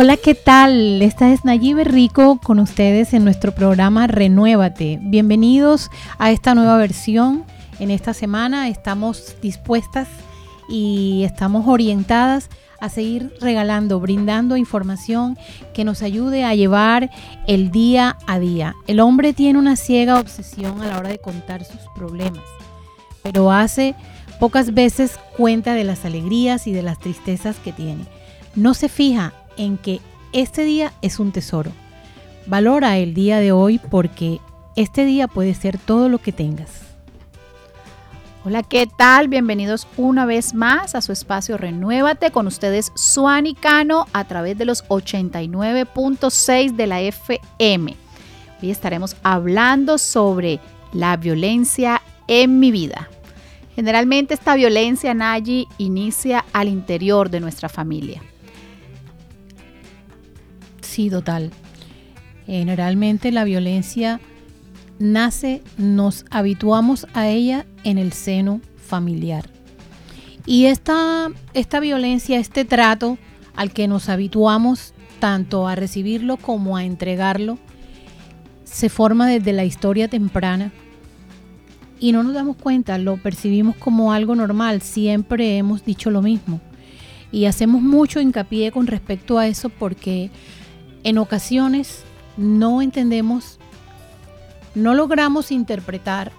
Hola, ¿qué tal? Esta es Nayibe Rico con ustedes en nuestro programa Renuévate. Bienvenidos a esta nueva versión. En esta semana estamos dispuestas y estamos orientadas a seguir regalando, brindando información que nos ayude a llevar el día a día. El hombre tiene una ciega obsesión a la hora de contar sus problemas, pero hace pocas veces cuenta de las alegrías y de las tristezas que tiene. No se fija en que este día es un tesoro. Valora el día de hoy porque este día puede ser todo lo que tengas. Hola, ¿qué tal? Bienvenidos una vez más a su espacio Renuévate con ustedes Suani Cano a través de los 89.6 de la FM. Hoy estaremos hablando sobre la violencia en mi vida. Generalmente esta violencia, Nayi, inicia al interior de nuestra familia total. Generalmente la violencia nace, nos habituamos a ella en el seno familiar. Y esta, esta violencia, este trato al que nos habituamos tanto a recibirlo como a entregarlo, se forma desde la historia temprana y no nos damos cuenta, lo percibimos como algo normal, siempre hemos dicho lo mismo. Y hacemos mucho hincapié con respecto a eso porque en ocasiones no entendemos, no logramos interpretar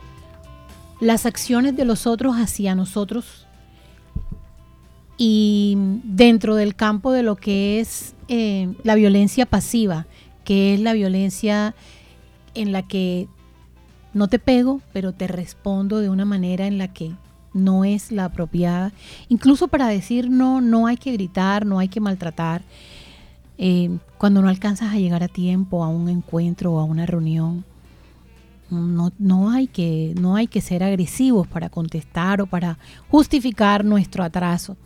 las acciones de los otros hacia nosotros y dentro del campo de lo que es eh, la violencia pasiva, que es la violencia en la que no te pego, pero te respondo de una manera en la que no es la apropiada. Incluso para decir no, no hay que gritar, no hay que maltratar. Eh, cuando no alcanzas a llegar a tiempo a un encuentro o a una reunión, no, no, hay que, no hay que ser agresivos para contestar o para justificar nuestro atraso.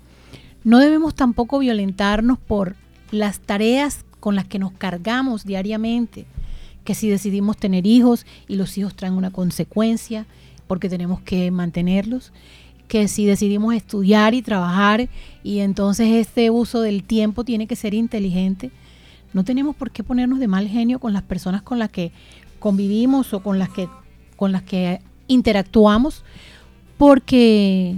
No debemos tampoco violentarnos por las tareas con las que nos cargamos diariamente, que si decidimos tener hijos y los hijos traen una consecuencia porque tenemos que mantenerlos, que si decidimos estudiar y trabajar y entonces este uso del tiempo tiene que ser inteligente, no tenemos por qué ponernos de mal genio con las personas con las que convivimos o con las que, con las que interactuamos, porque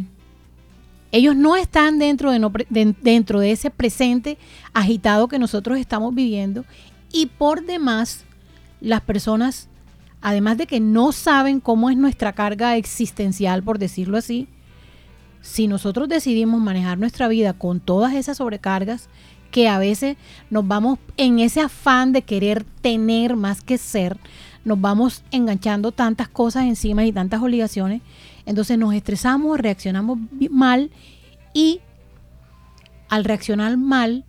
ellos no están dentro de, dentro de ese presente agitado que nosotros estamos viviendo y por demás las personas, además de que no saben cómo es nuestra carga existencial, por decirlo así, si nosotros decidimos manejar nuestra vida con todas esas sobrecargas, que a veces nos vamos en ese afán de querer tener más que ser, nos vamos enganchando tantas cosas encima y tantas obligaciones, entonces nos estresamos, reaccionamos mal y al reaccionar mal,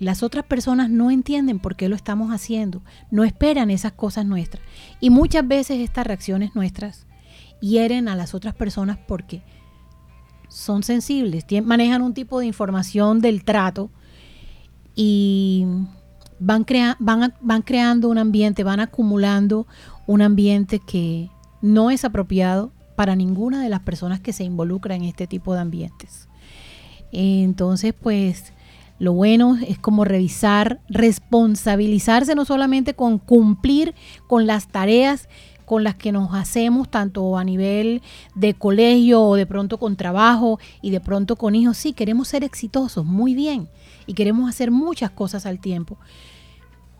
las otras personas no entienden por qué lo estamos haciendo, no esperan esas cosas nuestras. Y muchas veces estas reacciones nuestras hieren a las otras personas porque son sensibles, manejan un tipo de información del trato y van, van, van creando un ambiente, van acumulando un ambiente que no es apropiado para ninguna de las personas que se involucran en este tipo de ambientes. Entonces, pues lo bueno es como revisar, responsabilizarse no solamente con cumplir con las tareas con las que nos hacemos, tanto a nivel de colegio o de pronto con trabajo y de pronto con hijos. Sí, queremos ser exitosos, muy bien, y queremos hacer muchas cosas al tiempo.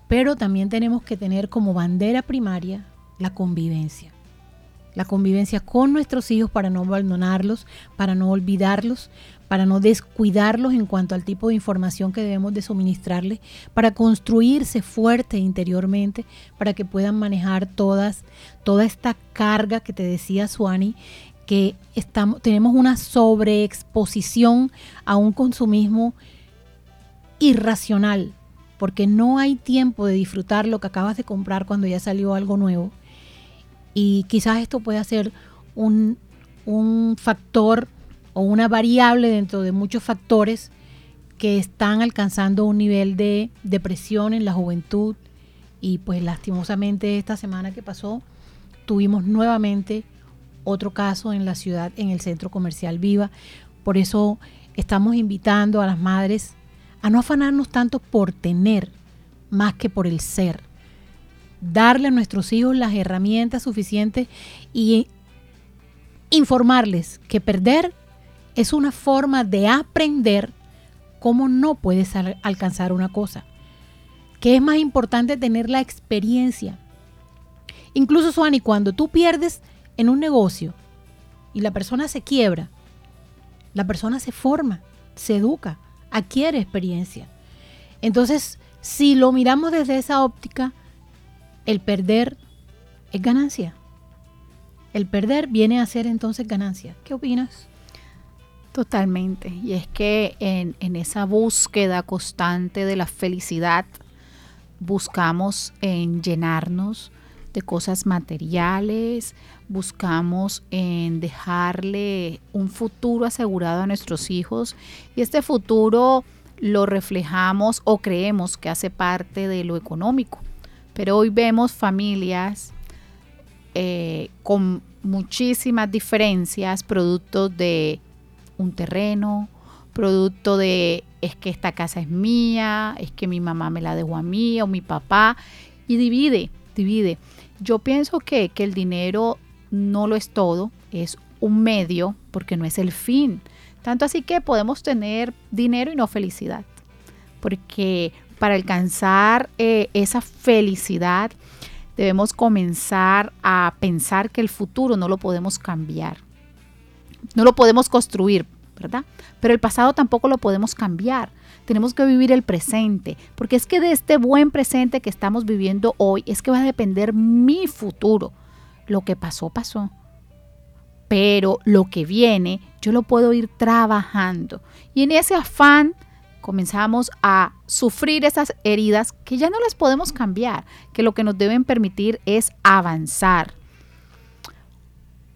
Pero también tenemos que tener como bandera primaria la convivencia. La convivencia con nuestros hijos para no abandonarlos, para no olvidarlos, para no descuidarlos en cuanto al tipo de información que debemos de suministrarles, para construirse fuerte interiormente, para que puedan manejar todas, toda esta carga que te decía Suani, que estamos, tenemos una sobreexposición a un consumismo irracional, porque no hay tiempo de disfrutar lo que acabas de comprar cuando ya salió algo nuevo. Y quizás esto pueda ser un, un factor o una variable dentro de muchos factores que están alcanzando un nivel de depresión en la juventud y pues lastimosamente esta semana que pasó tuvimos nuevamente otro caso en la ciudad, en el centro comercial Viva. Por eso estamos invitando a las madres a no afanarnos tanto por tener más que por el ser. Darle a nuestros hijos las herramientas suficientes y informarles que perder es una forma de aprender cómo no puedes alcanzar una cosa. Que es más importante tener la experiencia. Incluso, Suani, cuando tú pierdes en un negocio y la persona se quiebra, la persona se forma, se educa, adquiere experiencia. Entonces, si lo miramos desde esa óptica, el perder es ganancia. El perder viene a ser entonces ganancia. ¿Qué opinas? Totalmente. Y es que en, en, esa búsqueda constante de la felicidad, buscamos en llenarnos de cosas materiales, buscamos en dejarle un futuro asegurado a nuestros hijos y este futuro lo reflejamos o creemos que hace parte de lo económico. Pero hoy vemos familias eh, con muchísimas diferencias, producto de un terreno, producto de es que esta casa es mía, es que mi mamá me la dejó a mí o mi papá, y divide, divide. Yo pienso que, que el dinero no lo es todo, es un medio porque no es el fin. Tanto así que podemos tener dinero y no felicidad. Porque para alcanzar eh, esa felicidad debemos comenzar a pensar que el futuro no lo podemos cambiar. No lo podemos construir, Pero el pasado tampoco lo podemos cambiar. Tenemos que vivir el presente, porque es que de este buen presente que estamos viviendo hoy es que va a depender mi futuro. Lo que pasó, pasó. Pero lo que viene, yo lo puedo ir trabajando. Y en ese afán comenzamos a sufrir esas heridas que ya no las podemos cambiar, que lo que nos deben permitir es avanzar.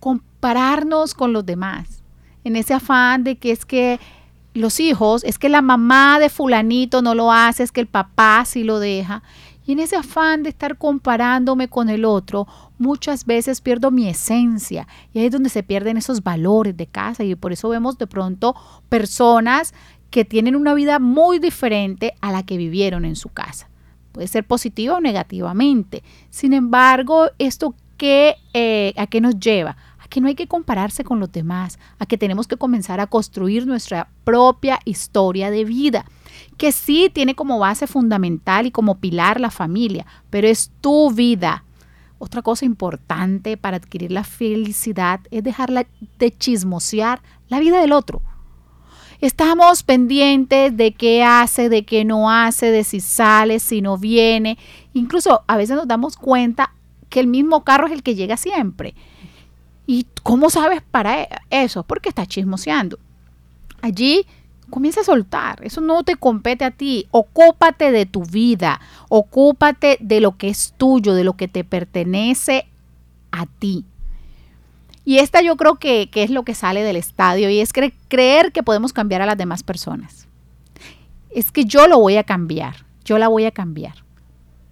Compararnos con los demás. En ese afán de que es que los hijos, es que la mamá de fulanito no lo hace, es que el papá sí lo deja. Y en ese afán de estar comparándome con el otro, muchas veces pierdo mi esencia. Y ahí es donde se pierden esos valores de casa. Y por eso vemos de pronto personas que tienen una vida muy diferente a la que vivieron en su casa. Puede ser positiva o negativamente. Sin embargo, ¿esto qué, eh, a qué nos lleva? Que no hay que compararse con los demás, a que tenemos que comenzar a construir nuestra propia historia de vida que sí tiene como base fundamental y como pilar la familia, pero es tu vida. Otra cosa importante para adquirir la felicidad es dejarla de chismosear la vida del otro. Estamos pendientes de qué hace, de qué no hace, de si sale, si no viene. Incluso a veces nos damos cuenta que el mismo carro es el que llega siempre. ¿Y cómo sabes para e-, eso? Porque está chismoseando. Allí comienza a soltar. Eso no te compete a ti. Ocúpate de tu vida. Ocúpate de lo que es tuyo, de lo que te pertenece a ti. Y esta yo creo que, es lo que sale del estadio y es creer que podemos cambiar a las demás personas. Es que yo lo voy a cambiar, yo la voy a cambiar.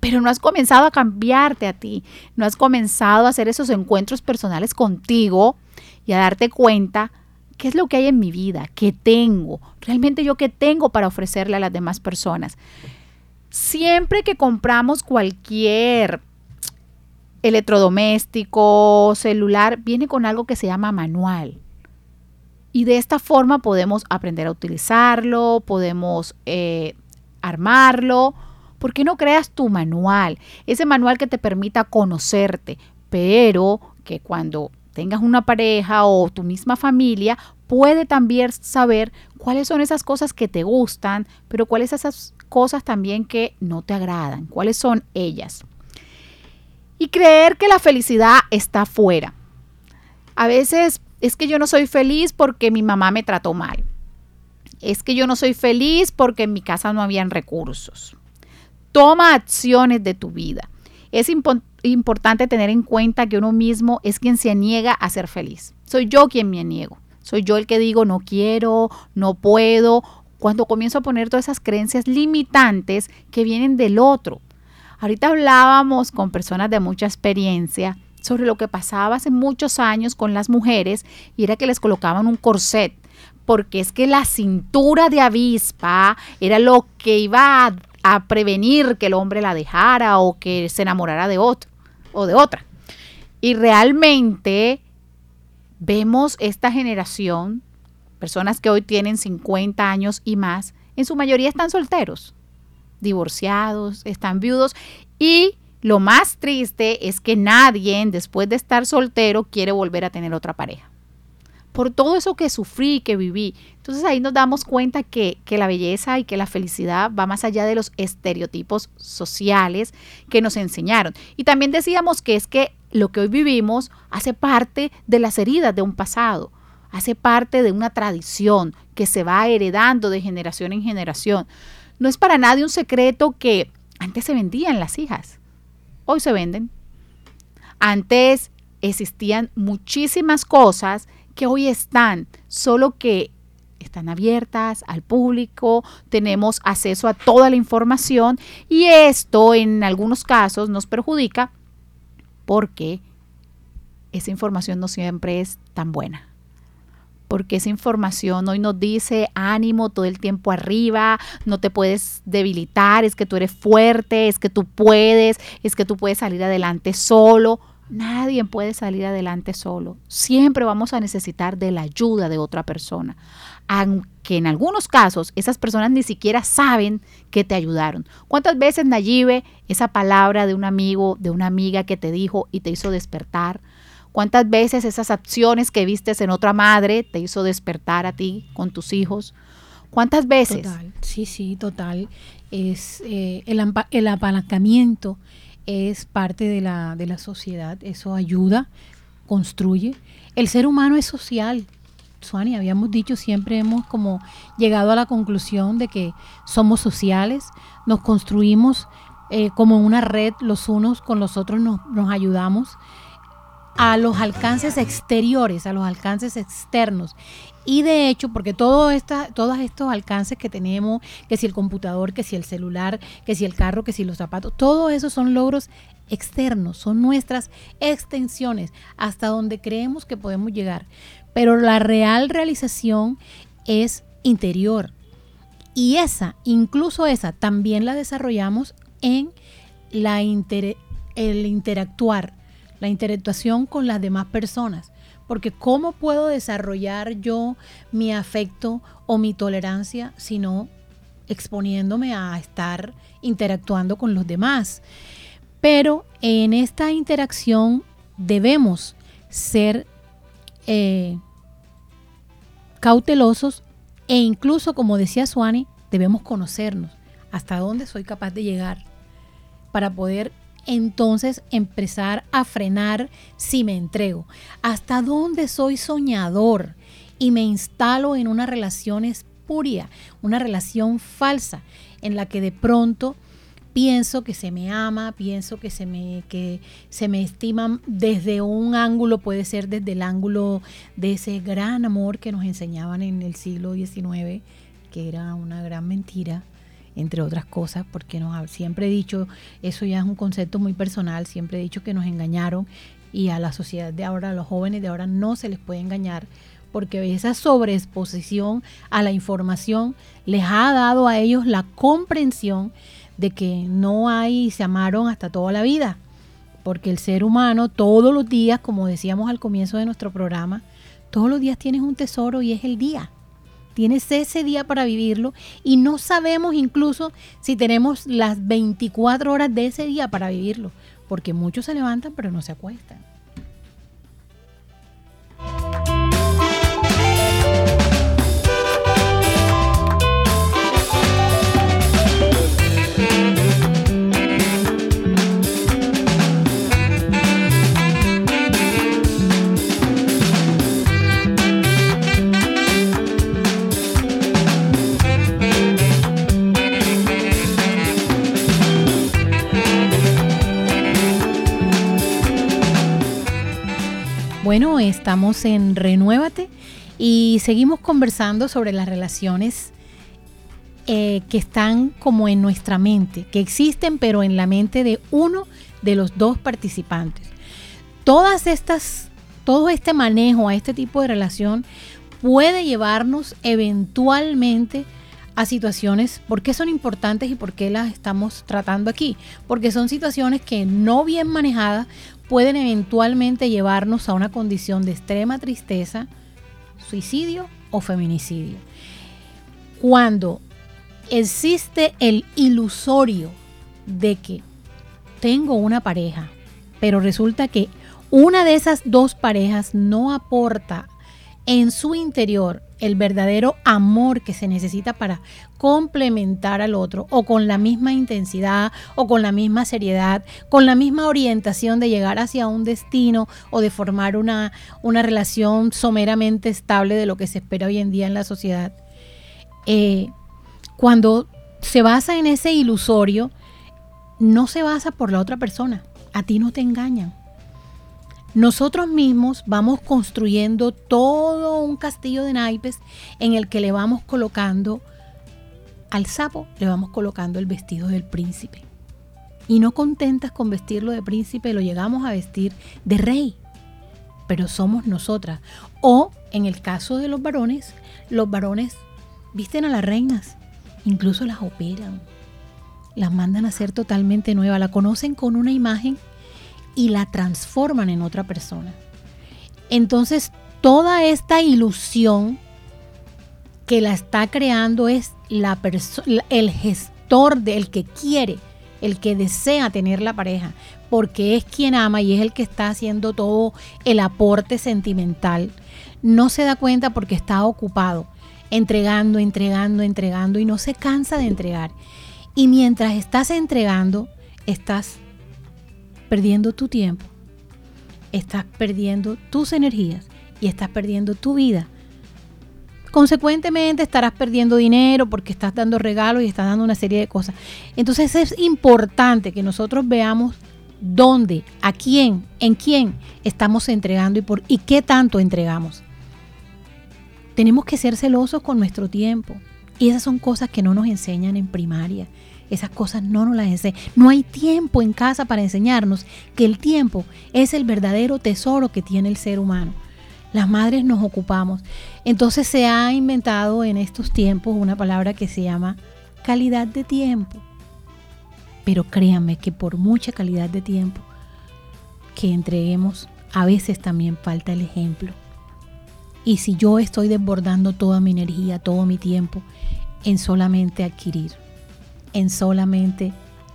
Pero no has comenzado a cambiarte a ti, no has comenzado a hacer esos encuentros personales contigo y a darte cuenta ¿Qué es lo que hay en mi vida? ¿Qué tengo? Realmente yo qué tengo para ofrecerle a las demás personas. Siempre que compramos cualquier electrodoméstico, celular, viene con algo que se llama manual. Y de esta forma podemos aprender a utilizarlo, podemos eh, armarlo. ¿Por qué no creas tu manual? Ese manual que te permita conocerte, pero que cuando tengas una pareja o tu misma familia, puede también saber cuáles son esas cosas que te gustan, pero cuáles son esas cosas también que no te agradan, cuáles son ellas. Y creer que la felicidad está fuera. A veces es que yo no soy feliz porque mi mamá me trató mal. Es que yo no soy feliz porque en mi casa no habían recursos. Toma acciones de tu vida. Es importante tener en cuenta que uno mismo es quien se niega a ser feliz. Soy yo quien me niego. Soy yo el que digo no quiero, no puedo. Cuando comienzo a poner todas esas creencias limitantes que vienen del otro. Ahorita hablábamos con personas de mucha experiencia sobre lo que pasaba hace muchos años con las mujeres y era que les colocaban un corset porque es que la cintura de avispa era lo que iba a, a prevenir que el hombre la dejara o que se enamorara de otro o de otra. Y realmente vemos esta generación, personas que hoy tienen 50 años y más, en su mayoría están solteros, divorciados, están viudos y lo más triste es que nadie después de estar soltero quiere volver a tener otra pareja. Por todo eso que sufrí, que viví. Entonces ahí nos damos cuenta que, que la belleza y que la felicidad va más allá de los estereotipos sociales que nos enseñaron. Y también decíamos que es que lo que hoy vivimos hace parte de las heridas de un pasado, hace parte de una tradición que se va heredando de generación en generación. No es para nadie un secreto que antes se vendían las hijas, hoy se venden. Antes existían muchísimas cosas que hoy están, solo que están abiertas al público, tenemos acceso a toda la información y esto en algunos casos nos perjudica porque esa información no siempre es tan buena. Porque esa información hoy nos dice ánimo todo el tiempo arriba, no te puedes debilitar, es que tú eres fuerte, es que tú puedes, es que tú puedes salir adelante solo. Nadie puede salir adelante solo. Siempre vamos a necesitar de la ayuda de otra persona. Aunque en algunos casos esas personas ni siquiera saben que te ayudaron. ¿Cuántas veces, Nayibe, esa palabra de un amigo, de una amiga que te dijo y te hizo despertar? ¿Cuántas veces esas acciones que vistes en otra madre te hizo despertar a ti con tus hijos? ¿Cuántas veces? Total, sí, sí, total. Es eh, el, el apalancamiento es parte de la, de la sociedad, eso ayuda, construye. El ser humano es social. Suani, habíamos dicho, siempre hemos como llegado a la conclusión de que somos sociales, nos construimos eh, como una red, los unos con los otros nos, nos ayudamos a los alcances exteriores, a los alcances externos. Y de hecho, porque todo esta, todos estos alcances que tenemos, que si el computador, que si el celular, que si el carro, que si los zapatos, todo eso son logros externos, son nuestras extensiones hasta donde creemos que podemos llegar. Pero la real realización es interior. Y esa, incluso esa, también la desarrollamos en la el interactuar, la interactuación con las demás personas. Porque ¿cómo puedo desarrollar yo mi afecto o mi tolerancia si no exponiéndome a estar interactuando con los demás? Pero en esta interacción debemos ser eh, cautelosos e incluso, como decía Suani, debemos conocernos hasta dónde soy capaz de llegar para poder entonces empezar a frenar si me entrego. ¿Hasta dónde soy soñador y me instalo en una relación espuria, una relación falsa en la que de pronto pienso que se me ama, pienso que se me, que se me estima desde un ángulo, puede ser desde el ángulo de ese gran amor que nos enseñaban en el siglo XIX, que era una gran mentira entre otras cosas, porque nos, siempre he dicho, eso ya es un concepto muy personal, siempre he dicho que nos engañaron y a la sociedad de ahora, a los jóvenes de ahora no se les puede engañar, porque esa sobreexposición a la información les ha dado a ellos la comprensión de que no hay, se amaron hasta toda la vida, porque el ser humano todos los días, como decíamos al comienzo de nuestro programa, todos los días tienes un tesoro y es el día. Tienes ese día para vivirlo y no sabemos incluso si tenemos las 24 horas de ese día para vivirlo, porque muchos se levantan pero no se acuestan. Estamos en Renuévate y seguimos conversando sobre las relaciones eh, que están como en nuestra mente, que existen pero en la mente de uno de los dos participantes. Todas estas, todo este manejo a este tipo de relación puede llevarnos eventualmente a situaciones, ¿por qué son importantes y por qué las estamos tratando aquí? Porque son situaciones que no bien manejadas pueden eventualmente llevarnos a una condición de extrema tristeza, suicidio o feminicidio. Cuando existe el ilusorio de que tengo una pareja, pero resulta que una de esas dos parejas no aporta en su interior el verdadero amor que se necesita para complementar al otro o con la misma intensidad o con la misma seriedad, con la misma orientación de llegar hacia un destino o de formar una, una relación someramente estable de lo que se espera hoy en día en la sociedad. Eh, cuando se basa en ese ilusorio, no se basa por la otra persona. A ti no te engañan nosotros mismos vamos construyendo todo un castillo de naipes en el que le vamos colocando al sapo, le vamos colocando el vestido del príncipe. Y no contentas con vestirlo de príncipe, lo llegamos a vestir de rey. Pero somos nosotras. O en el caso de los varones, los varones visten a las reinas, incluso las operan, las mandan a ser totalmente nueva, la conocen con una imagen y la transforman en otra persona. Entonces, toda esta ilusión que la está creando es la el gestor del que quiere, el que desea tener la pareja, porque es quien ama y es el que está haciendo todo el aporte sentimental. No se da cuenta porque está ocupado, entregando, entregando, entregando y no se cansa de entregar. Y mientras estás entregando, estás perdiendo tu tiempo, estás perdiendo tus energías y estás perdiendo tu vida. Consecuentemente estarás perdiendo dinero porque estás dando regalos y estás dando una serie de cosas. Entonces es importante que nosotros veamos dónde, a quién, en quién estamos entregando y por y qué tanto entregamos. Tenemos que ser celosos con nuestro tiempo. Y esas son cosas que no nos enseñan en primaria. Esas cosas no nos las enseñan. No hay tiempo en casa para enseñarnos que el tiempo es el verdadero tesoro que tiene el ser humano. Las madres nos ocupamos. Entonces se ha inventado en estos tiempos una palabra que se llama calidad de tiempo. Pero créanme que por mucha calidad de tiempo que entreguemos, a veces también falta el ejemplo. Y si yo estoy desbordando toda mi energía, todo mi tiempo en solamente adquirir en solamente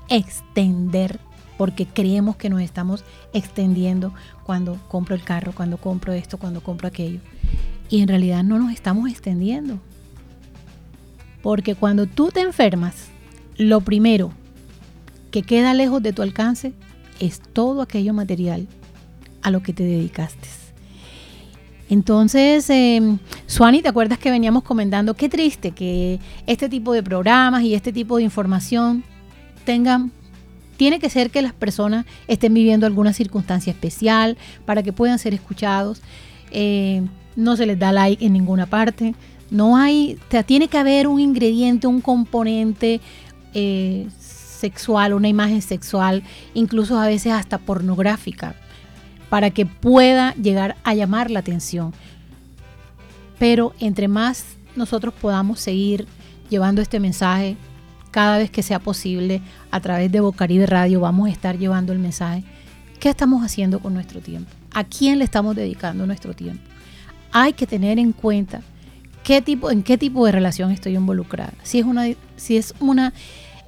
extender, porque creemos que nos estamos extendiendo cuando compro el carro, cuando compro esto, cuando compro aquello. Y en realidad no nos estamos extendiendo. Porque cuando tú te enfermas, lo primero que queda lejos de tu alcance es todo aquello material a lo que te dedicaste. Entonces, eh, Suani, ¿te acuerdas que veníamos comentando qué triste que este tipo de programas y este tipo de información tengan tiene que ser que las personas estén viviendo alguna circunstancia especial para que puedan ser escuchados. Eh, no se les da like en ninguna parte. No hay, tiene que haber un ingrediente, un componente eh, sexual, una imagen sexual, incluso a veces hasta pornográfica, para que pueda llegar a llamar la atención. Pero entre más nosotros podamos seguir llevando este mensaje, cada vez que sea posible, a través de Bocaribe Radio, vamos a estar llevando el mensaje. ¿Qué estamos haciendo con nuestro tiempo? ¿A quién le estamos dedicando nuestro tiempo? Hay que tener en cuenta qué tipo, en qué tipo de relación estoy involucrada. Si es una, si es una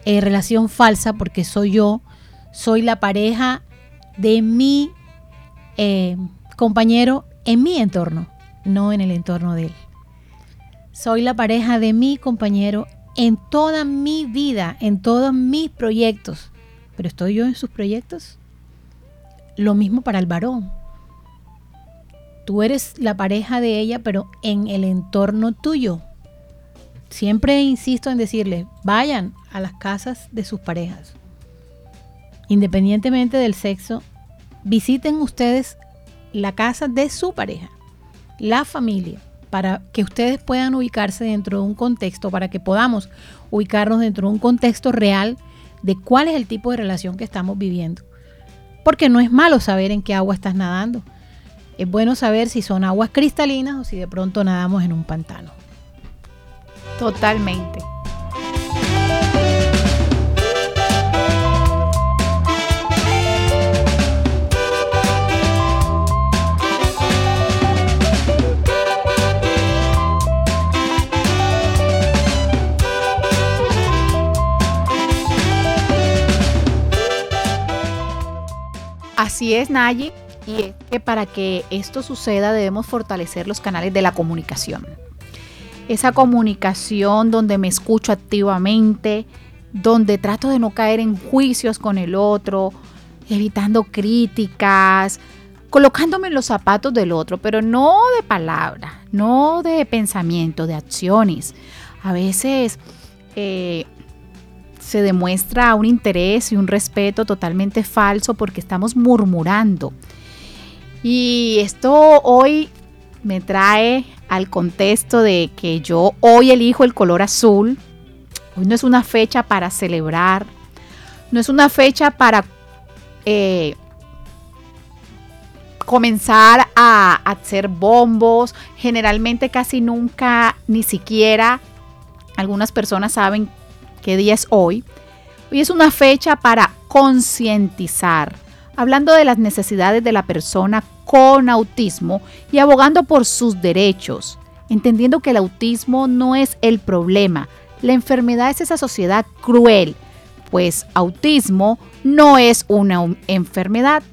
eh, relación falsa, porque soy yo, soy la pareja de mi eh, compañero en mi entorno, no en el entorno de él. Soy la pareja de mi compañero en toda mi vida, en todos mis proyectos. Pero estoy yo en sus proyectos. Lo mismo para el varón. Tú eres la pareja de ella, pero en el entorno tuyo. Siempre insisto en decirles, vayan a las casas de sus parejas. Independientemente del sexo visiten ustedes la casa de su pareja, la familia, para que ustedes puedan ubicarse dentro de un contexto, para que podamos ubicarnos dentro de un contexto real de cuál es el tipo de relación que estamos viviendo. Porque no es malo saber en qué agua estás nadando. es bueno saber si son aguas cristalinas o si de pronto nadamos en un pantano. Totalmente. Así es, Nayi. Y es que para que esto suceda debemos fortalecer los canales de la comunicación. Esa comunicación donde me escucho activamente, donde trato de no caer en juicios con el otro, evitando críticas, colocándome en los zapatos del otro, pero no de palabra, no de pensamiento, de acciones. A veces eh, se demuestra un interés y un respeto totalmente falso porque estamos murmurando. Y esto hoy me trae al contexto de que yo hoy elijo el color azul. Hoy no es una fecha para celebrar, no es una fecha para eh, comenzar a hacer bombos. Generalmente casi nunca, ni siquiera algunas personas saben qué día es hoy. Hoy es una fecha para concientizar, hablando de las necesidades de la persona con autismo y abogando por sus derechos, entendiendo que el autismo no es el problema, la enfermedad es esa sociedad cruel, pues autismo no es una enfermedad.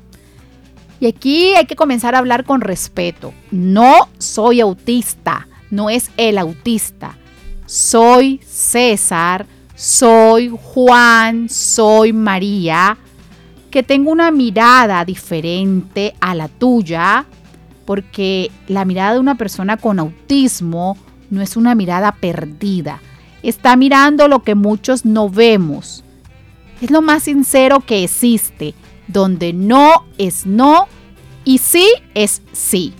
Y aquí hay que comenzar a hablar con respeto. No soy autista, no es el autista. Soy César, soy Juan, soy María, que tengo una mirada diferente a la tuya, porque la mirada de una persona con autismo no es una mirada perdida. Está mirando lo que muchos no vemos. Es lo más sincero que existe, donde no es no y sí es sí.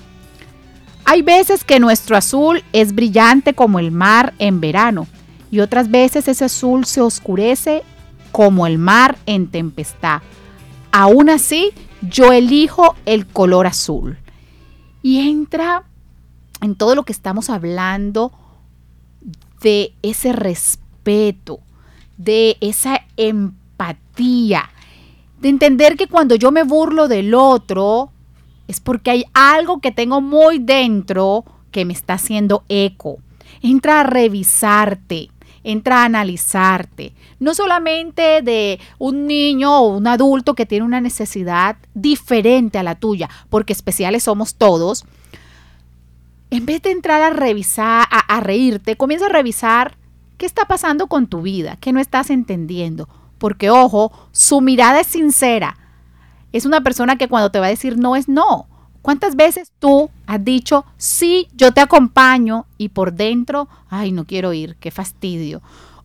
Hay veces que nuestro azul es brillante como el mar en verano y otras veces ese azul se oscurece como el mar en tempestad. Aún así, yo elijo el color azul. Y entra en todo lo que estamos hablando de ese respeto, de esa empatía, de entender que cuando yo me burlo del otro es porque hay algo que tengo muy dentro que me está haciendo eco. Entra a revisarte, entra a analizarte, no solamente de un niño o un adulto que tiene una necesidad diferente a la tuya, porque especiales somos todos. En vez de entrar a revisar, a, reírte, comienza a revisar qué está pasando con tu vida, qué no estás entendiendo. Porque, ojo, su mirada es sincera. Es una persona que cuando te va a decir no es no. ¿Cuántas veces tú has dicho, sí, yo te acompaño y por dentro, ay, no quiero ir, qué fastidio?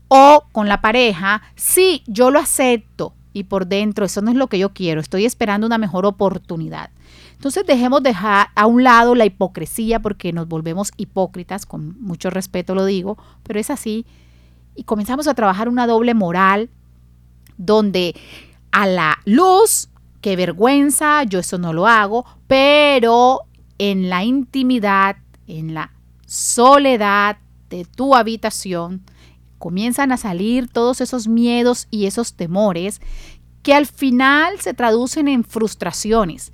O con la pareja, sí, yo lo acepto y por dentro, eso no es lo que yo quiero, estoy esperando una mejor oportunidad. Entonces dejemos dejar a un lado la hipocresía porque nos volvemos hipócritas, con mucho respeto lo digo, pero es así. Y comenzamos a trabajar una doble moral donde a la luz qué vergüenza, yo eso no lo hago, pero en la intimidad, en la soledad de tu habitación, comienzan a salir todos esos miedos y esos temores que al final se traducen en frustraciones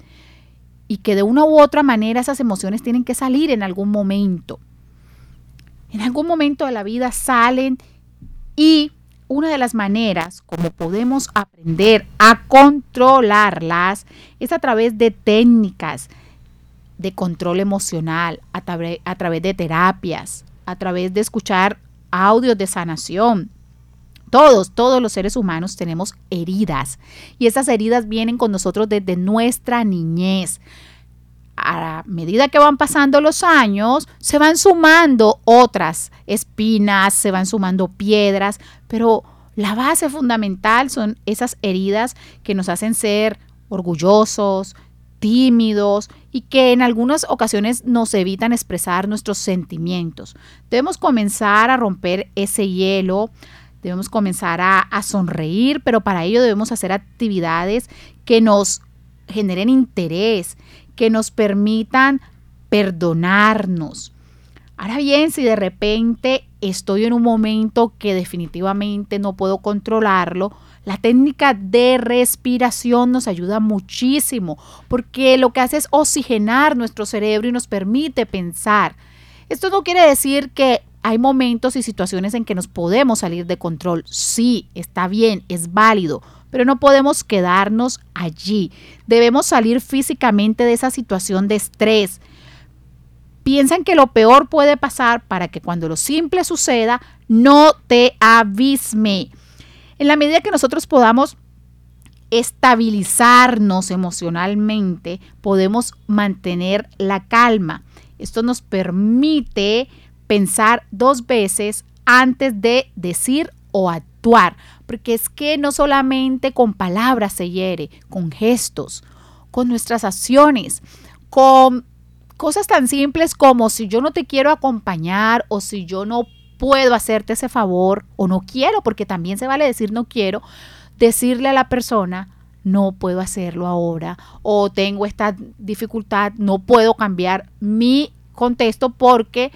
y que de una u otra manera esas emociones tienen que salir en algún momento. En algún momento de la vida salen y una de las maneras como podemos aprender a controlarlas es a través de técnicas de control emocional, a, a través de terapias, a través de escuchar audios de sanación. Todos, todos los seres humanos tenemos heridas y esas heridas vienen con nosotros desde nuestra niñez a medida que van pasando los años, se van sumando otras espinas, se van sumando piedras, pero la base fundamental son esas heridas que nos hacen ser orgullosos, tímidos y que en algunas ocasiones nos evitan expresar nuestros sentimientos. Debemos comenzar a romper ese hielo, debemos comenzar a, a sonreír, pero para ello debemos hacer actividades que nos generen interés, que nos permitan perdonarnos. Ahora bien, si de repente estoy en un momento que definitivamente no puedo controlarlo, la técnica de respiración nos ayuda muchísimo porque lo que hace es oxigenar nuestro cerebro y nos permite pensar. Esto no quiere decir que hay momentos y situaciones en que nos podemos salir de control. Sí, está bien, es válido, pero no podemos quedarnos allí. Debemos salir físicamente de esa situación de estrés. Piensan que lo peor puede pasar para que cuando lo simple suceda, no te abisme. En la medida que nosotros podamos estabilizarnos emocionalmente, podemos mantener la calma. Esto nos permite pensar dos veces antes de decir o actuar, porque es que no solamente con palabras se hiere, con gestos, con nuestras acciones, con cosas tan simples como si yo no te quiero acompañar o si yo no puedo hacerte ese favor o no quiero, porque también se vale decir no quiero, decirle a la persona, no puedo hacerlo ahora o tengo esta dificultad, no puedo cambiar mi contexto porque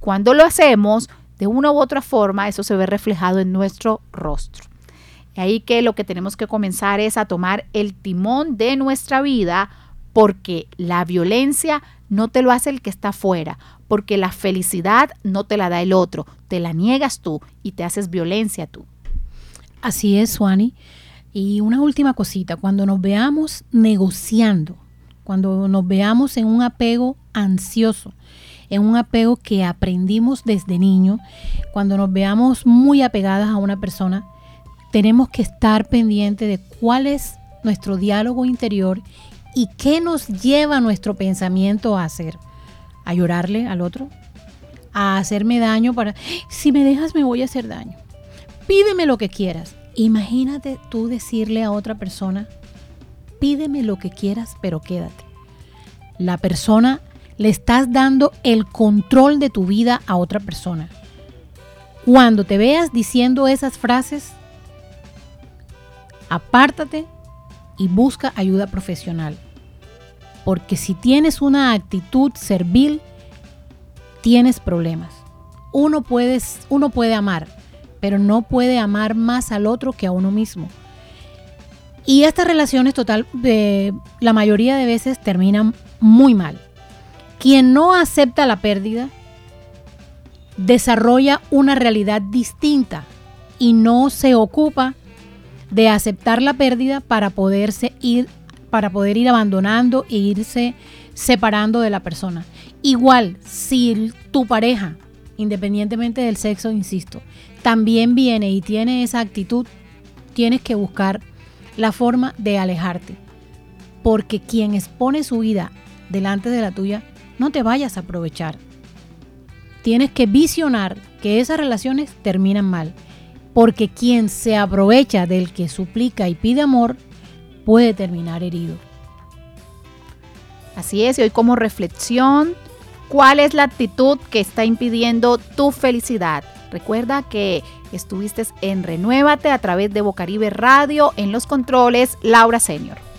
cuando lo hacemos, de una u otra forma, eso se ve reflejado en nuestro rostro. Y ahí que lo que tenemos que comenzar es a tomar el timón de nuestra vida porque la violencia no te lo hace el que está afuera, porque la felicidad no te la da el otro, te la niegas tú y te haces violencia tú. Así es, Suani. Y una última cosita, cuando nos veamos negociando, cuando nos veamos en un apego ansioso, en un apego que aprendimos desde niño, cuando nos veamos muy apegadas a una persona, tenemos que estar pendientes de cuál es nuestro diálogo interior y qué nos lleva nuestro pensamiento a hacer a llorarle al otro, a hacerme daño para, si me dejas me voy a hacer daño. Pídeme lo que quieras. Imagínate tú decirle a otra persona, pídeme lo que quieras, pero quédate. La persona le estás dando el control de tu vida a otra persona. Cuando te veas diciendo esas frases, apártate y busca ayuda profesional. Porque si tienes una actitud servil, tienes problemas. Uno, uno puede amar, pero no puede amar más al otro que a uno mismo. Y estas relaciones total, la mayoría de veces terminan muy mal. Quien no acepta la pérdida desarrolla una realidad distinta y no se ocupa de aceptar la pérdida para poderse ir para poder ir abandonando e irse separando de la persona. Igual, si tu pareja, independientemente del sexo, insisto, también viene y tiene esa actitud, tienes que buscar la forma de alejarte. Porque quien expone su vida delante de la tuya, no te vayas a aprovechar. Tienes que visionar que esas relaciones terminan mal. Porque quien se aprovecha del que suplica y pide amor, puede terminar herido. Así es, y hoy como reflexión, ¿cuál es la actitud que está impidiendo tu felicidad? Recuerda que estuviste en Renuévate a través de Bocaribe Radio en los controles, Laura Senior.